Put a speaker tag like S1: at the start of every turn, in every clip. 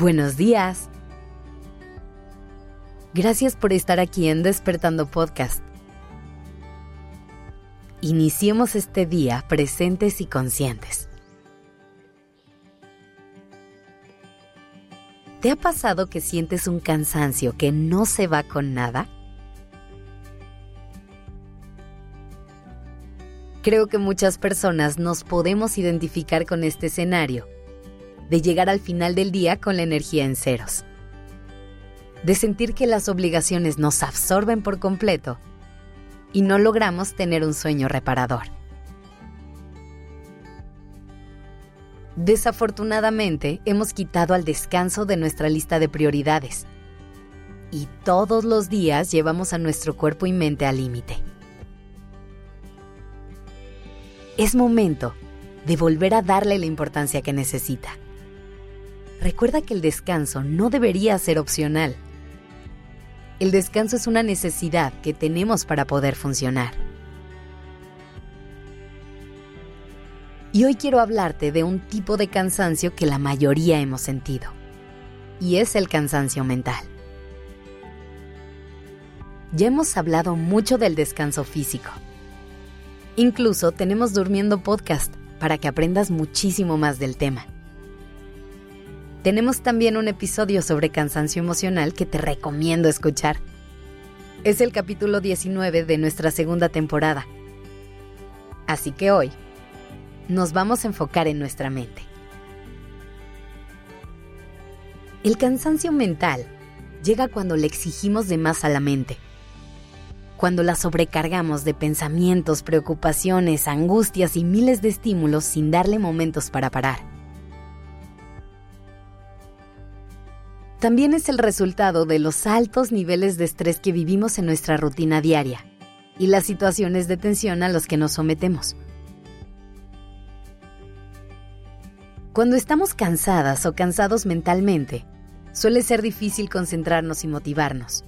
S1: Buenos días. Gracias por estar aquí en Despertando Podcast. Iniciemos este día presentes y conscientes. ¿Te ha pasado que sientes un cansancio que no se va con nada? Creo que muchas personas nos podemos identificar con este escenario, de llegar al final del día con la energía en ceros, de sentir que las obligaciones nos absorben por completo y no logramos tener un sueño reparador. Desafortunadamente, hemos quitado al descanso de nuestra lista de prioridades y todos los días llevamos a nuestro cuerpo y mente al límite. Es momento de volver a darle la importancia que necesita. Recuerda que el descanso no debería ser opcional. El descanso es una necesidad que tenemos para poder funcionar. Y hoy quiero hablarte de un tipo de cansancio que la mayoría hemos sentido. Y es el cansancio mental. Ya hemos hablado mucho del descanso físico Incluso tenemos Durmiendo Podcast para que aprendas muchísimo más del tema. Tenemos también un episodio sobre cansancio emocional que te recomiendo escuchar. Es el capítulo 19 de nuestra segunda temporada. Así que hoy nos vamos a enfocar en nuestra mente. El cansancio mental llega cuando le exigimos de más a la mente cuando la sobrecargamos de pensamientos, preocupaciones, angustias y miles de estímulos sin darle momentos para parar. También es el resultado de los altos niveles de estrés que vivimos en nuestra rutina diaria y las situaciones de tensión a los que nos sometemos. Cuando estamos cansadas o cansados mentalmente, suele ser difícil concentrarnos y motivarnos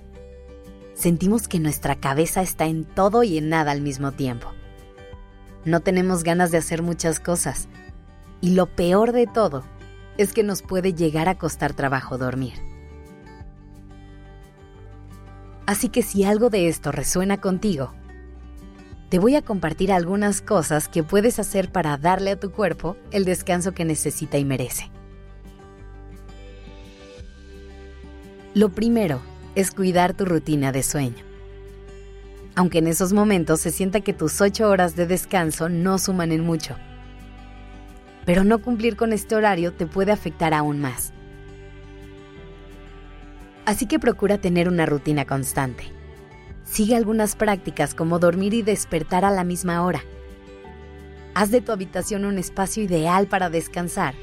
S1: sentimos que nuestra cabeza está en todo y en nada al mismo tiempo. No tenemos ganas de hacer muchas cosas. Y lo peor de todo es que nos puede llegar a costar trabajo dormir. Así que si algo de esto resuena contigo, te voy a compartir algunas cosas que puedes hacer para darle a tu cuerpo el descanso que necesita y merece. Lo primero es cuidar tu rutina de sueño. Aunque en esos momentos se sienta que tus ocho horas de descanso no suman en mucho. Pero no cumplir con este horario te puede afectar aún más. Así que procura tener una rutina constante. Sigue algunas prácticas como dormir y despertar a la misma hora. Haz de tu habitación un espacio ideal para descansar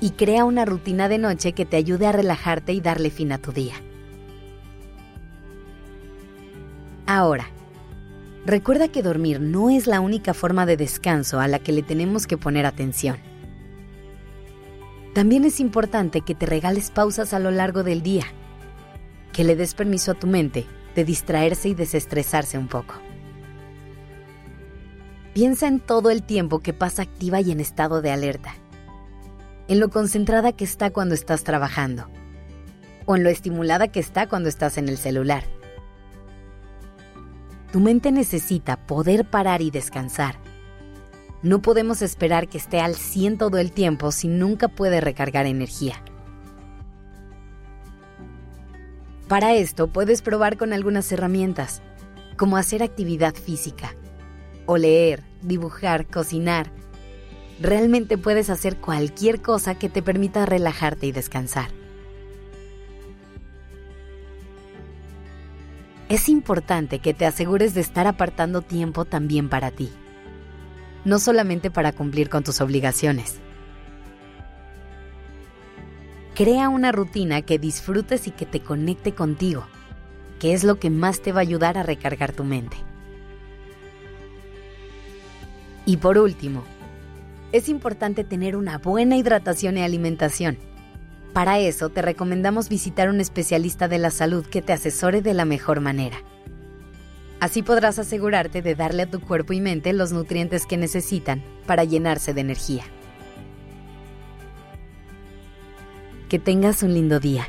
S1: y crea una rutina de noche que te ayude a relajarte y darle fin a tu día. Ahora, recuerda que dormir no es la única forma de descanso a la que le tenemos que poner atención. También es importante que te regales pausas a lo largo del día, que le des permiso a tu mente de distraerse y desestresarse un poco. Piensa en todo el tiempo que pasa activa y en estado de alerta, en lo concentrada que está cuando estás trabajando, o en lo estimulada que está cuando estás en el celular tu mente necesita poder parar y descansar. No podemos esperar que esté al 100 todo el tiempo si nunca puede recargar energía. Para esto puedes probar con algunas herramientas, como hacer actividad física, o leer, dibujar, cocinar. Realmente puedes hacer cualquier cosa que te permita relajarte y descansar. Es importante que te asegures de estar apartando tiempo también para ti, no solamente para cumplir con tus obligaciones. Crea una rutina que disfrutes y que te conecte contigo, que es lo que más te va a ayudar a recargar tu mente. Y por último, es importante tener una buena hidratación y alimentación para eso te recomendamos visitar un especialista de la salud que te asesore de la mejor manera. Así podrás asegurarte de darle a tu cuerpo y mente los nutrientes que necesitan para llenarse de energía. Que tengas un lindo día.